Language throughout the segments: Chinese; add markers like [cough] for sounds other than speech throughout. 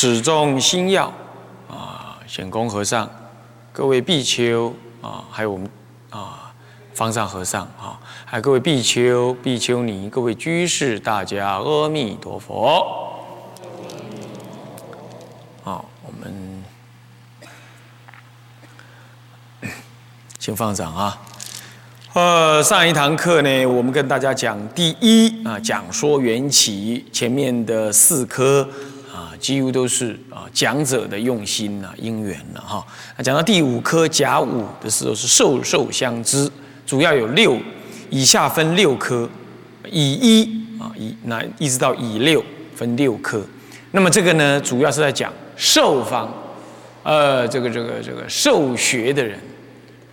始终心要啊，显公和尚，各位比丘啊，还有我们啊，方丈和尚啊，还有各位比丘、比丘尼、各位居士，大家阿弥陀佛。好，我们请方丈啊。呃，上一堂课呢，我们跟大家讲第一啊，讲说缘起前面的四科。几乎都是啊讲者的用心呐因缘了哈。那讲到第五科甲午的时候是授受相知，主要有六，以下分六科，以一啊以那一直到以六分六科。那么这个呢，主要是在讲受方，呃这个这个这个受学的人，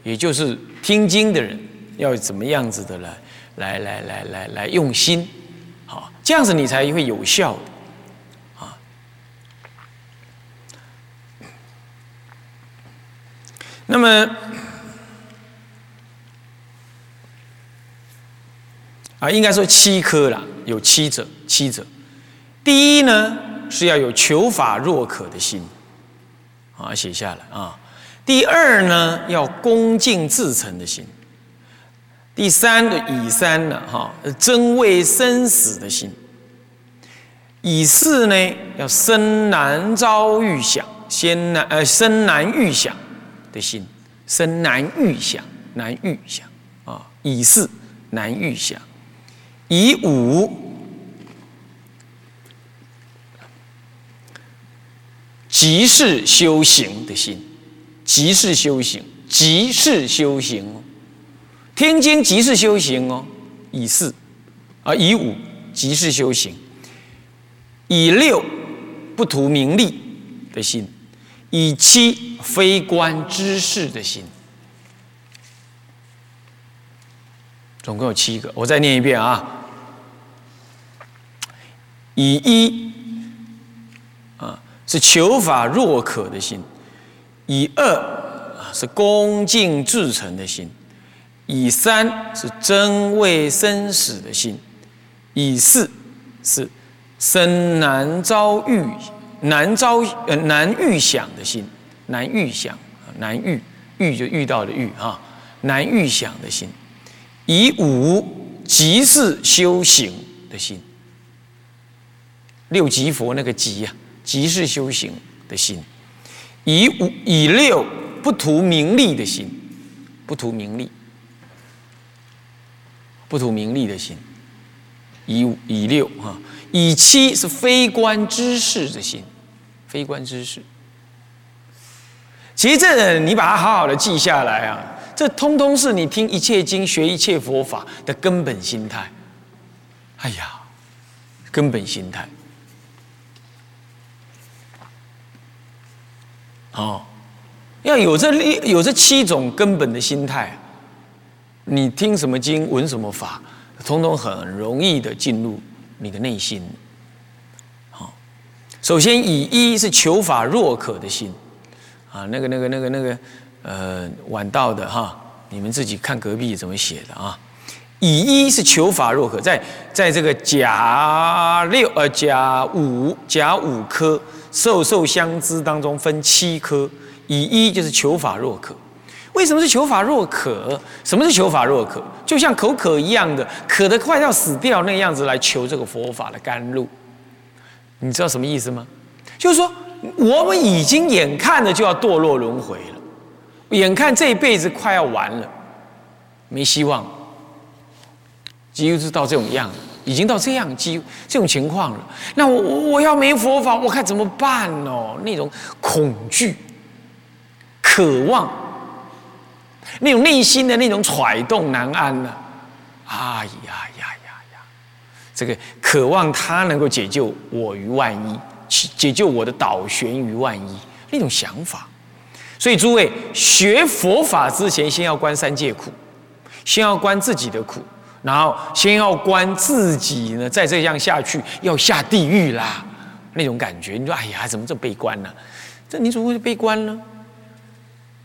也就是听经的人，要怎么样子的来来来来来来用心，好这样子你才会有效。那么，啊，应该说七科了，有七者，七者。第一呢，是要有求法若渴的心，啊，写下来啊。第二呢，要恭敬至诚的心。第三的以三呢，哈，真为生死的心。以四呢，要生难遭遇想，先难呃生难遇想。的心生难预想，难预想啊！以四难预想，以五即是修行的心，即是修行，即是修行哦。天经即是修行哦。以四啊，以五即是修行，以六不图名利的心。以七非观知事的心，总共有七个。我再念一遍啊。以一啊是求法若渴的心，以二是恭敬至诚的心，以三是真为生死的心，以四是生难遭遇。难遭呃难预想的心，难预想难遇遇就遇到的遇哈，难预想的心，以五即是修行的心，六即佛那个即呀，即是修行的心，以五以六不图名利的心，不图名利，不图名利的心，以五以六哈。以七是非观知识的心，非观知识。其实这你把它好好的记下来啊，这通通是你听一切经、学一切佛法的根本心态。哎呀，根本心态。哦，要有这六有这七种根本的心态，你听什么经、闻什么法，通通很容易的进入。你的内心，好，首先以一是求法若渴的心，啊，那个那个那个那个，呃，晚到的哈，你们自己看隔壁怎么写的啊？以一是求法若渴，在在这个甲六呃甲五甲五科授受相知当中分七科，以一就是求法若渴。为什么是求法若渴？什么是求法若渴？就像口渴一样的，渴得快要死掉那样子来求这个佛法的甘露。你知道什么意思吗？就是说，我们已经眼看着就要堕落轮回了，眼看这一辈子快要完了，没希望，几乎是到这种样，已经到这样几这种情况了。那我我要没佛法，我看怎么办哦？那种恐惧、渴望。那种内心的那种揣动难安呢？哎呀呀呀呀！这个渴望他能够解救我于万一，解救我的倒悬于万一那种想法。所以诸位学佛法之前，先要观三界苦，先要观自己的苦，然后先要观自己呢，再这样下去要下地狱啦，那种感觉。你说哎呀，怎么这么悲观呢？这你怎么会悲观呢？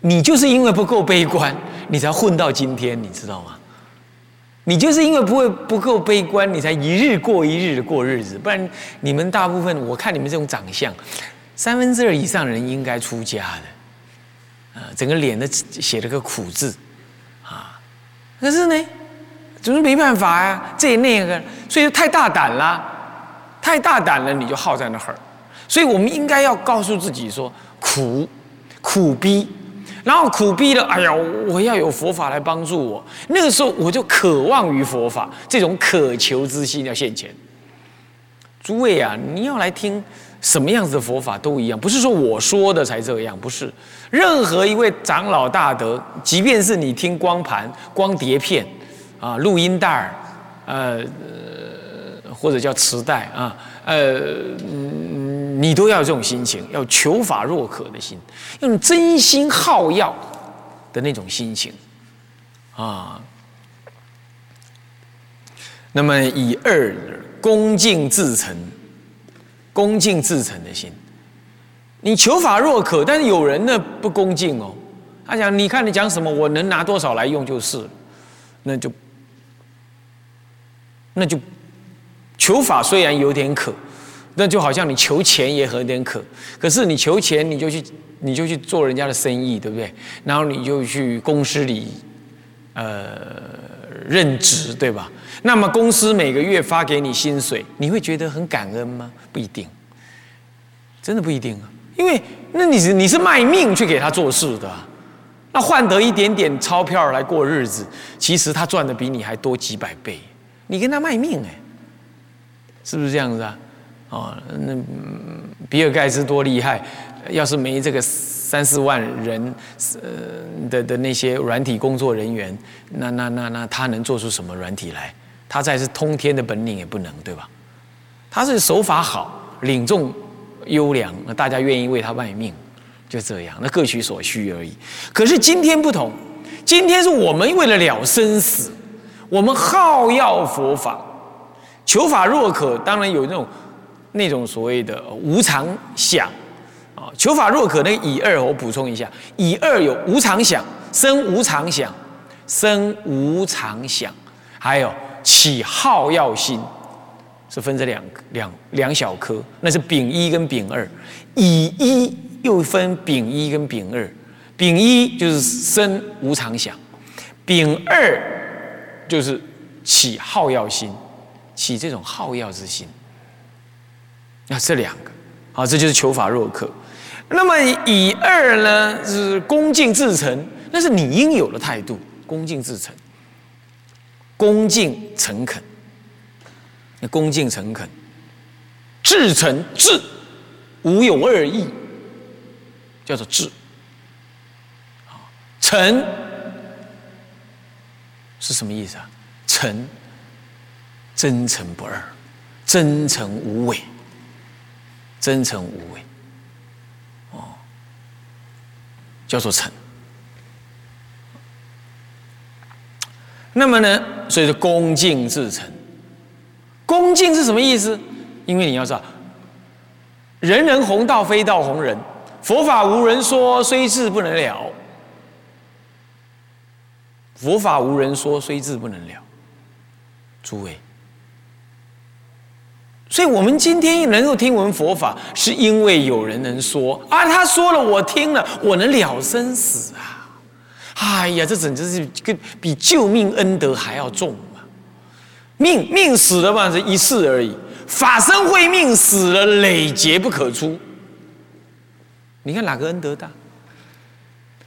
你就是因为不够悲观，你才混到今天，你知道吗？你就是因为不会不够悲观，你才一日过一日的过日子。不然你们大部分，我看你们这种长相，三分之二以上人应该出家的，啊，整个脸都写了个苦字，啊，可是呢，总是没办法呀，这那个，所以就太大胆了，太大胆了，你就耗在那儿。所以我们应该要告诉自己说，苦，苦逼。然后苦逼了，哎呀，我要有佛法来帮助我。那个时候我就渴望于佛法，这种渴求之心要现前。诸位啊，你要来听什么样子的佛法都一样，不是说我说的才这样，不是。任何一位长老大德，即便是你听光盘、光碟片啊、录音带儿，呃，或者叫磁带啊，呃。嗯你都要有这种心情，要求法若渴的心，用真心好药的那种心情啊。那么以二恭敬至诚、恭敬至诚的心，你求法若渴，但是有人呢不恭敬哦，他讲你看你讲什么，我能拿多少来用就是，那就那就求法虽然有点渴。那就好像你求钱也很点渴，可是你求钱你就去你就去做人家的生意，对不对？然后你就去公司里，呃，任职，对吧？那么公司每个月发给你薪水，你会觉得很感恩吗？不一定，真的不一定啊。因为那你是你是卖命去给他做事的，那换得一点点钞票来过日子，其实他赚的比你还多几百倍，你跟他卖命哎，是不是这样子啊？哦，那比尔盖茨多厉害！要是没这个三四万人，呃的的那些软体工作人员，那那那那他能做出什么软体来？他再是通天的本领也不能，对吧？他是手法好，领众优良，那大家愿意为他卖命，就这样，那各取所需而已。可是今天不同，今天是我们为了了生死，我们好要佛法，求法若渴，当然有那种。那种所谓的无常想。啊，求法若可，那个以二我补充一下，以二有无常想，生无常想，生无常想，还有起好药心，是分这两两两小科，那是丙一跟丙二，乙一又分丙一跟丙二，丙一就是生无常想，丙二就是起好药心，起这种好药之心。那这两个，好，这就是求法若渴。那么以二呢，是恭敬至诚，那是你应有的态度，恭敬至诚，恭敬诚恳。那恭敬诚恳，至诚至，无有二意，叫做至。诚是什么意思啊？诚，真诚不二，真诚无伪。真诚无伪，哦，叫做诚。那么呢，所以说恭敬至诚。恭敬是什么意思？因为你要知道，人人弘道，非道弘人。佛法无人说，虽智不能了。佛法无人说，虽智不能了。诸位。所以，我们今天能够听闻佛法，是因为有人能说啊，他说了，我听了，我能了生死啊！哎呀，这简直是跟比救命恩德还要重啊！命命死了嘛，是一世而已；法身慧命死了，累劫不可出。你看哪个恩德大？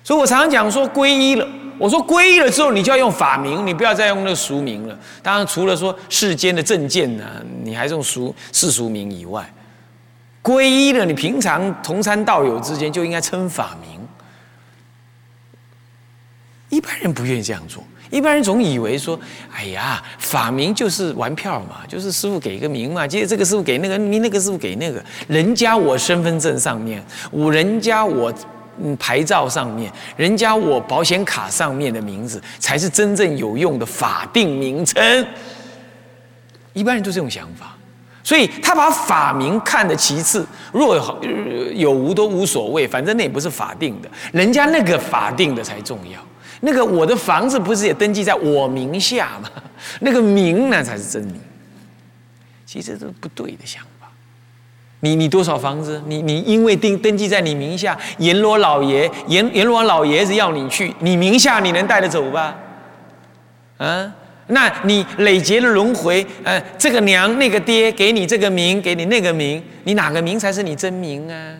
所以我常常讲说，皈依了。我说皈依了之后，你就要用法名，你不要再用那个俗名了。当然，除了说世间的正见呢，你还是用俗世俗名以外，皈依了，你平常同参道友之间就应该称法名。一般人不愿意这样做，一般人总以为说，哎呀，法名就是玩票嘛，就是师傅给个名嘛，接着这个师傅给那个名，那个师傅给那个，人家我身份证上面，我人家我嗯牌照上面，人家我保险卡上面的名字，才是真正有用的法定名称。一般人都这种想法。所以他把法名看得其次，若有有无都无所谓，反正那也不是法定的，人家那个法定的才重要。那个我的房子不是也登记在我名下吗？那个名那才是真名。其实这是不对的想法。你你多少房子？你你因为登登记在你名下，阎罗老爷阎阎罗老爷子要你去，你名下你能带得走吧？啊？那你累劫的轮回，呃，这个娘那个爹给你这个名，给你那个名，你哪个名才是你真名啊？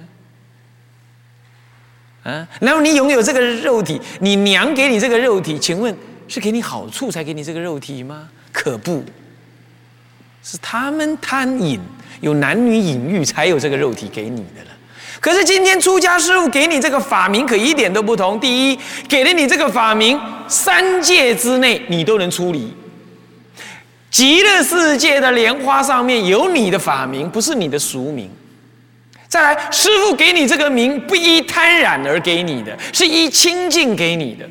啊，然后你拥有这个肉体，你娘给你这个肉体，请问是给你好处才给你这个肉体吗？可不是，他们贪淫，有男女隐欲才有这个肉体给你的了。可是今天出家师傅给你这个法名，可一点都不同。第一，给了你这个法名，三界之内你都能出离。极乐世界的莲花上面有你的法名，不是你的俗名。再来，师傅给你这个名，不依贪染而给你的，是依清净给你的。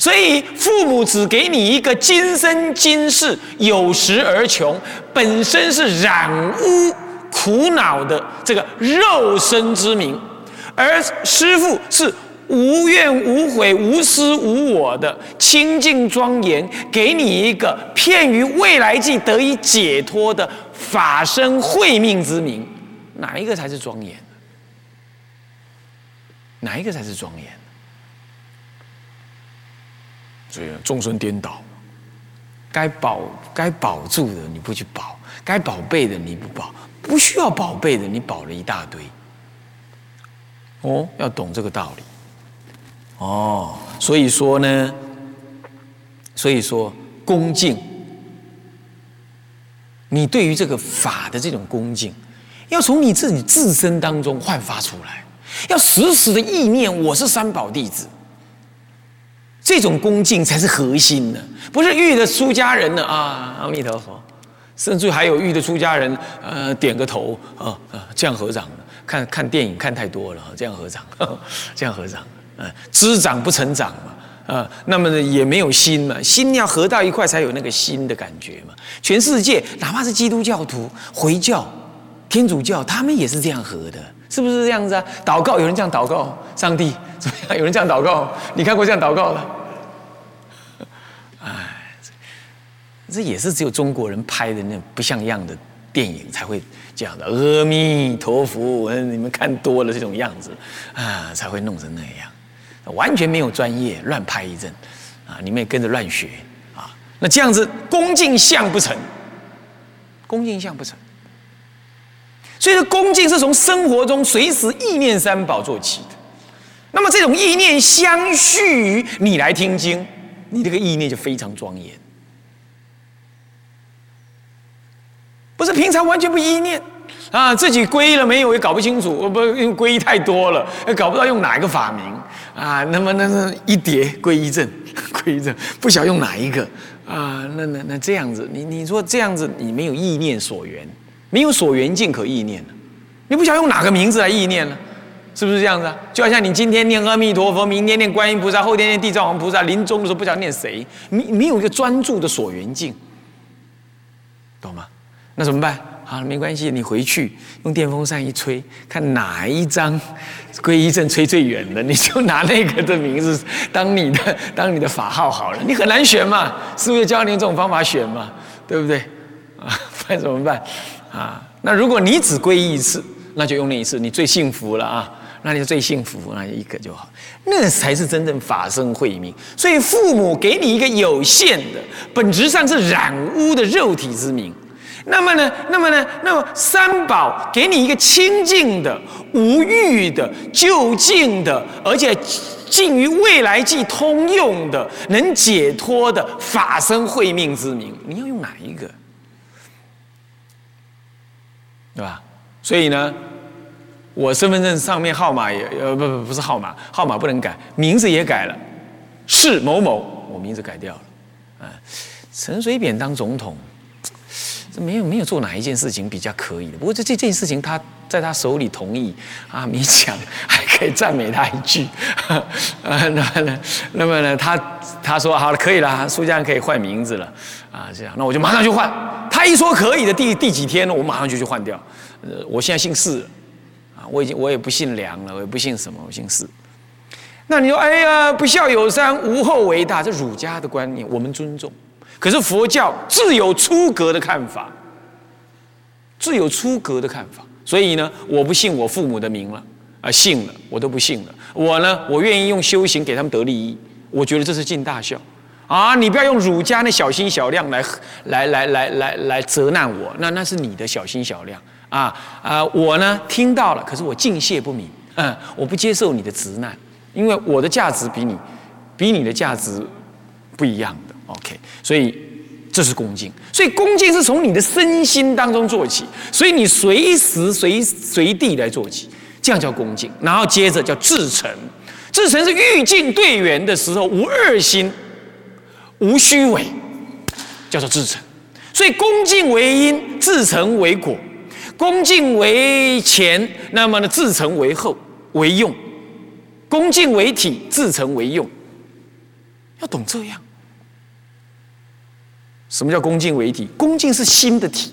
所以父母只给你一个今生今世有时而穷，本身是染污。苦恼的这个肉身之名，而师父是无怨无悔、无私无我的清净庄严，给你一个骗于未来际得以解脱的法身慧命之名，哪一个才是庄严？哪一个才是庄严？所以众生颠倒，该保该保住的你不去保，该宝贝的你不保。不需要宝贝的，你保了一大堆。哦，要懂这个道理。哦，所以说呢，所以说恭敬，你对于这个法的这种恭敬，要从你自己自身当中焕发出来，要时时的意念我是三宝弟子，这种恭敬才是核心呢，不是遇的出家人呢啊，阿弥陀佛。甚至还有遇的出家人，呃，点个头，啊啊，这样合掌看看电影看太多了，这样合掌，这样合掌，[laughs] 嗯，知长不成长嘛，啊，那么呢也没有心嘛，心要合到一块才有那个心的感觉嘛。全世界哪怕是基督教徒、回教、天主教，他们也是这样合的，是不是这样子啊？祷告有人这样祷告，上帝怎么样？有人这样祷告，你看过这样祷告的？这也是只有中国人拍的那不像样的电影才会这样的。阿弥陀佛，你们看多了这种样子啊，才会弄成那样，完全没有专业，乱拍一阵啊，你们也跟着乱学啊。那这样子恭敬相不成，恭敬相不成。所以说，恭敬是从生活中随时意念三宝做起的。那么这种意念相续于你来听经，你这个意念就非常庄严。不是平常完全不意念啊，自己皈依了没有也搞不清楚，不因为皈依太多了，也搞不到用哪一个法名啊。那么那是一叠皈依证，皈依证不晓用哪一个啊。那那那这样子，你你说这样子，你没有意念所缘，没有所缘境可意念你不晓得用哪个名字来意念呢？是不是这样子啊？就好像你今天念阿弥陀佛，明天念观音菩萨，后天念地藏王菩萨，临终的时候不晓得念谁，没没有一个专注的所缘境，懂吗？那怎么办？好，没关系，你回去用电风扇一吹，看哪一张皈依证吹最远的，[laughs] 你就拿那个的名字当你的 [laughs] 当你的法号好了。你很难选嘛，师傅教你这种方法选嘛，对不对？啊，[laughs] 那怎么办？啊，那如果你只皈依一次，那就用那一次，你最幸福了啊，那你就最幸福，那一个就好，那才是真正法身慧命。所以父母给你一个有限的，本质上是染污的肉体之名。那么呢？那么呢？那么三宝给你一个清净的、无欲的、就近的，而且近于未来即通用的、能解脱的法身慧命之名，你要用哪一个？对吧？所以呢，我身份证上面号码也呃不不不是号码，号码不能改，名字也改了，是某某，我名字改掉了。啊，陈水扁当总统，这没有没有做哪一件事情比较可以的。不过这这件事情他在他手里同意啊，勉强 [laughs] 还可以赞美他一句。[laughs] 啊，那么呢，那么呢，他他说好了，可以了，苏家可以换名字了。啊，这样，那我就马上就换。他一说可以的，第第几天呢，我马上就去换掉。呃，我现在姓氏，我已经我也不姓梁了，我也不姓什么，我姓氏。那你说，哎呀，不孝有三，无后为大，这儒家的观念我们尊重。可是佛教自有出格的看法，自有出格的看法。所以呢，我不信我父母的名了，啊，信了我都不信了。我呢，我愿意用修行给他们得利益，我觉得这是尽大孝。啊，你不要用儒家那小心小量来来来来来来责难我，那那是你的小心小量啊啊！我呢听到了，可是我敬谢不敏，嗯，我不接受你的直难。因为我的价值比你，比你的价值不一样的，OK，所以这是恭敬。所以恭敬是从你的身心当中做起，所以你随时随随地来做起，这样叫恭敬。然后接着叫至诚，至诚是欲进对缘的时候无二心，无虚伪，叫做至诚。所以恭敬为因，至诚为果；恭敬为前，那么呢，至诚为后为用。恭敬为体，自诚为用，要懂这样。什么叫恭敬为体？恭敬是心的体，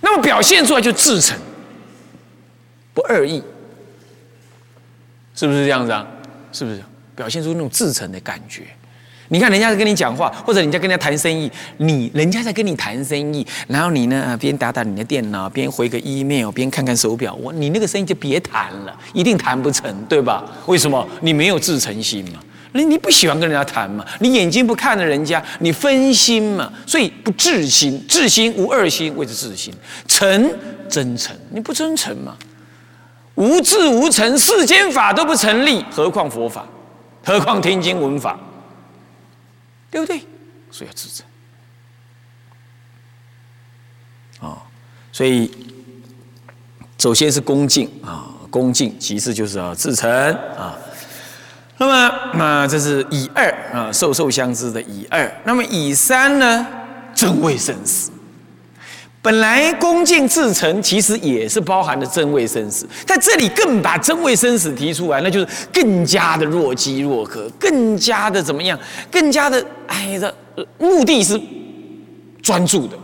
那么表现出来就自诚，不二意，是不是这样子啊？是不是表现出那种自诚的感觉？你看人家在跟你讲话，或者人家跟人家谈生意，你人家在跟你谈生意，然后你呢边打打你的电脑，边回个 email，边看看手表，我你那个生意就别谈了，一定谈不成，对吧？为什么？你没有自诚心嘛？你你不喜欢跟人家谈嘛？你眼睛不看着人家，你分心嘛？所以不自心，自心无二心，谓之自心。诚真诚，你不真诚嘛？无智无诚，世间法都不成立，何况佛法？何况听经闻法？对不对？所以要自诚啊，所以首先是恭敬啊，恭敬；其次就是要自诚啊。那么，那这是以二啊，授受相知的以二。那么以三呢，真味生死。本来恭敬至诚，其实也是包含的真味生死，在这里更把真味生死提出来，那就是更加的若饥若渴，更加的怎么样？更加的哎的目的是专注的。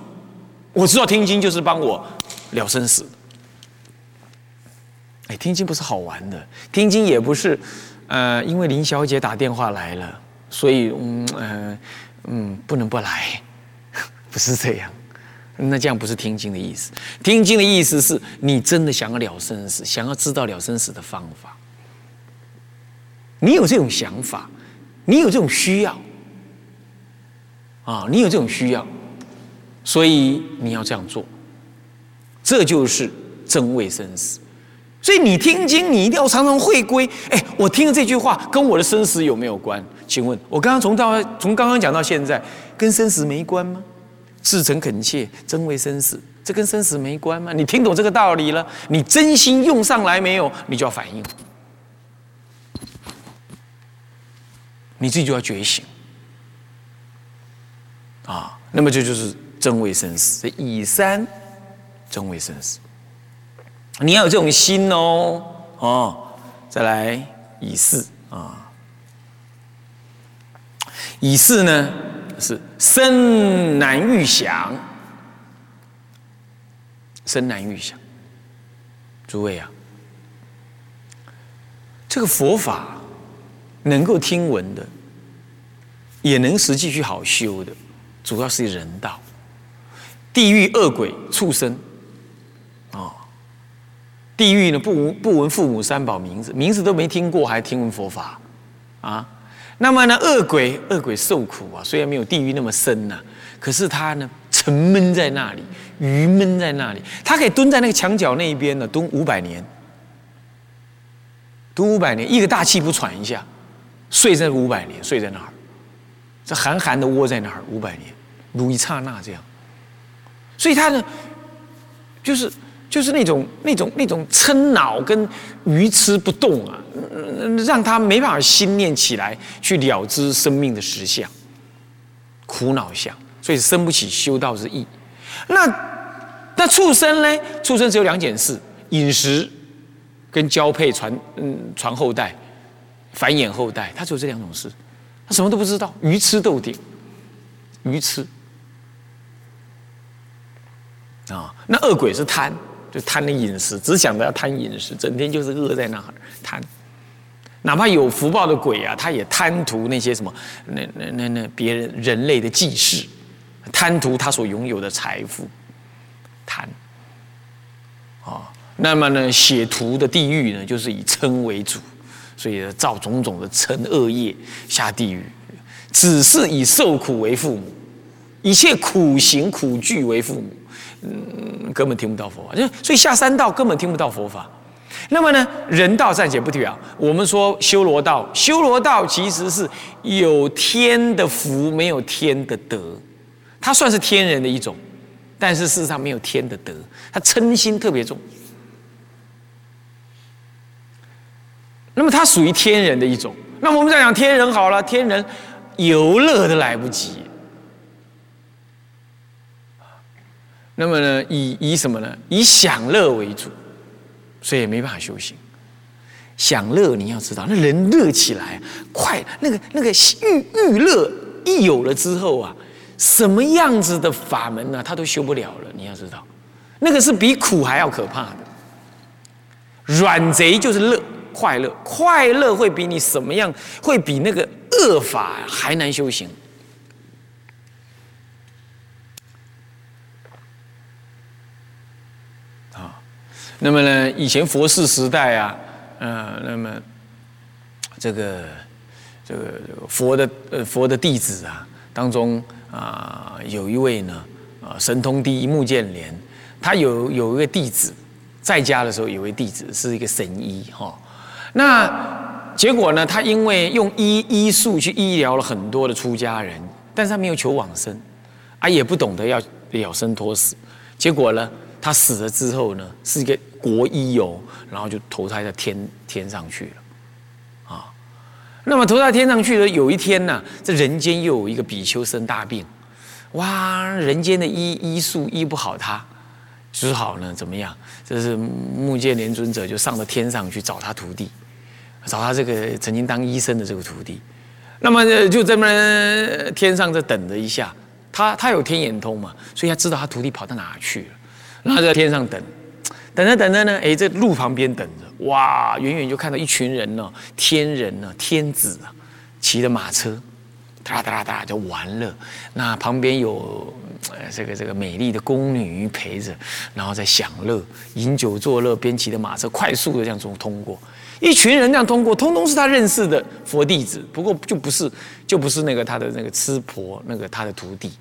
我知道听经就是帮我了生死。哎，听经不是好玩的，听经也不是呃，因为林小姐打电话来了，所以嗯嗯嗯不能不来，[laughs] 不是这样。那这样不是听经的意思。听经的意思是你真的想要了生死，想要知道了生死的方法。你有这种想法，你有这种需要啊，你有这种需要，所以你要这样做。这就是真为生死。所以你听经，你一定要常常会归。哎，我听了这句话，跟我的生死有没有关？请问，我刚刚从到从刚刚讲到现在，跟生死没关吗？至诚恳切，真为生死，这跟生死没关吗？你听懂这个道理了？你真心用上来没有？你就要反应，你自己就要觉醒啊！那么这就是真为生死，以三真为生死，你要有这种心哦哦。再来以四啊，以四呢？是生难预想，生难预想。诸位啊，这个佛法能够听闻的，也能实际去好修的，主要是人道。地狱恶鬼畜生，啊，地狱呢不闻不闻父母三宝名字，名字都没听过，还听闻佛法啊？那么呢，恶鬼恶鬼受苦啊，虽然没有地狱那么深呐，可是他呢沉闷在那里，郁闷在那里，他可以蹲在那个墙角那一边呢，蹲五百年，蹲五百年，一个大气不喘一下，睡在五百年，睡在那儿，这寒寒的窝在那儿五百年，如一刹那这样，所以他呢，就是就是那种那种那种撑脑跟愚痴不动啊，让他没办法心念起来去了知生命的实相，苦恼相，所以生不起修道之意。那那畜生呢？畜生只有两件事：饮食跟交配、传嗯传后代、繁衍后代。他只有这两种事，他什么都不知道，鱼吃豆顶，鱼吃。啊，那恶鬼是贪，就贪的饮食，只想着要贪饮食，整天就是饿在那儿贪。哪怕有福报的鬼啊，他也贪图那些什么，那那那那别人人类的祭祀，贪图他所拥有的财富，贪。啊，那么呢，写图的地狱呢，就是以嗔为主，所以造种种的嗔恶业下地狱，只是以受苦为父母，一切苦行苦具为父母。嗯，根本听不到佛法，就所以下三道根本听不到佛法。那么呢，人道暂且不提啊。我们说修罗道，修罗道其实是有天的福，没有天的德。它算是天人的一种，但是事实上没有天的德，它嗔心特别重。那么它属于天人的一种。那么我们再讲天人好了，天人游乐都来不及。那么呢，以以什么呢？以享乐为主，所以也没办法修行。享乐你要知道，那人乐起来快，那个那个欲欲乐一有了之后啊，什么样子的法门呢，他都修不了了。你要知道，那个是比苦还要可怕的。软贼就是乐快乐，快乐会比你什么样，会比那个恶法还难修行。那么呢，以前佛世时代啊，呃，那么这个这个佛的呃佛的弟子啊当中啊，有一位呢啊神通第一目犍连，他有有一个弟子，在家的时候有位弟子是一个神医哈，那结果呢，他因为用医医术去医疗了很多的出家人，但是他没有求往生，啊，也不懂得要了生脱死，结果呢，他死了之后呢，是一个。国医哦，然后就投胎在天天上去了，啊，那么投胎天上去了有一天呢，这人间又有一个比丘生大病，哇，人间的医医术医不好他，只好呢怎么样？这是目犍连尊者就上到天上去找他徒弟，找他这个曾经当医生的这个徒弟，那么就这么天上在等着一下，他他有天眼通嘛，所以他知道他徒弟跑到哪去了，然后在天上等。等着等着呢，哎，在路旁边等着，哇，远远就看到一群人呢，天人呢，天子啊，骑着马车，哒哒哒就玩乐。那旁边有这个这个美丽的宫女陪着，然后在享乐，饮酒作乐，边骑着马车快速的这样从通过。一群人这样通过，通通是他认识的佛弟子，不过就不是就不是那个他的那个吃婆，那个他的徒弟。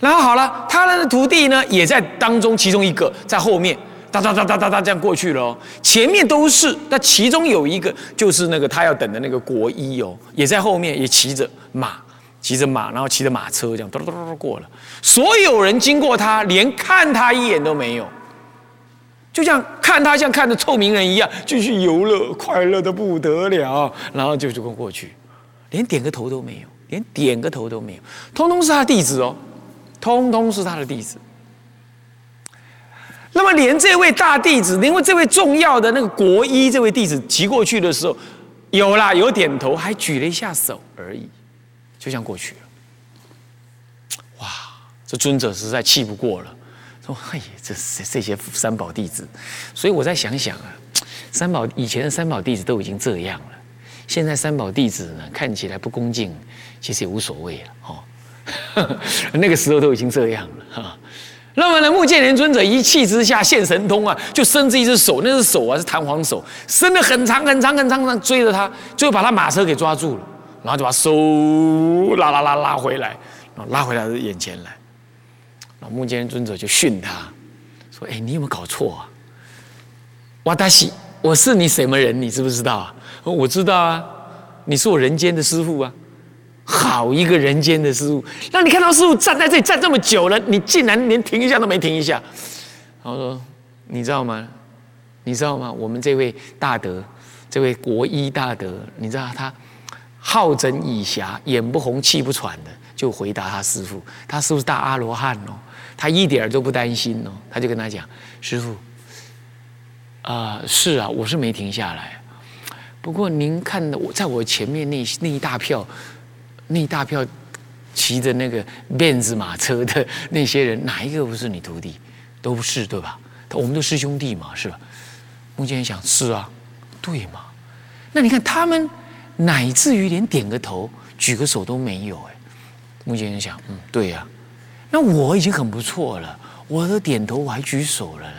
然后好了，他的徒弟呢也在当中，其中一个在后面。哒哒哒哒哒哒，这样过去了。前面都是，那其中有一个就是那个他要等的那个国医哦，也在后面，也骑着马，骑着马，然后骑着马车这样嘟嘟嘟嘟过了。所有人经过他，连看他一眼都没有，就像看他像看着臭名人一样，继续游乐，快乐的不得了。然后就就过过去，连点个头都没有，连点个头都没有，通通是他弟子哦，通通是他的弟子。那么，连这位大弟子，因为这位重要的那个国医这位弟子骑过去的时候，有啦，有点头，还举了一下手而已，就像过去了。哇，这尊者实在气不过了，说：“嘿，这这些三宝弟子。”所以我再想想啊，三宝以前的三宝弟子都已经这样了，现在三宝弟子呢，看起来不恭敬，其实也无所谓了哦。[laughs] 那个时候都已经这样了哈。那么呢，目犍连尊者一气之下现神通啊，就伸着一只手，那只手啊是弹簧手，伸的很长很长很长，追着他，最后把他马车给抓住了，然后就把手拉拉拉拉回来，然后拉回他的眼前来。那目犍连尊者就训他说：“哎，你有没有搞错啊？瓦达西，我是你什么人？你知不知道啊？我知道啊，你是我人间的师傅啊。”好一个人间的师傅，让你看到师傅站在这里站这么久了，你竟然连停一下都没停一下。然后说：“你知道吗？你知道吗？我们这位大德这位国医大德，你知道他好整以暇，眼不红气不喘的，就回答他师傅，他是不是大阿罗汉哦，他一点都不担心哦，他就跟他讲，师傅，啊是啊，我是没停下来，不过您看我在我前面那那一大票，那一大票骑着那个辫子马车的那些人，哪一个不是你徒弟？都不是对吧？我们都师兄弟嘛，是吧？目犍连想是啊，对嘛？那你看他们，乃至于连点个头、举个手都没有哎。目犍连想，嗯，对呀。那我已经很不错了，我都点头，我还举手了嘞。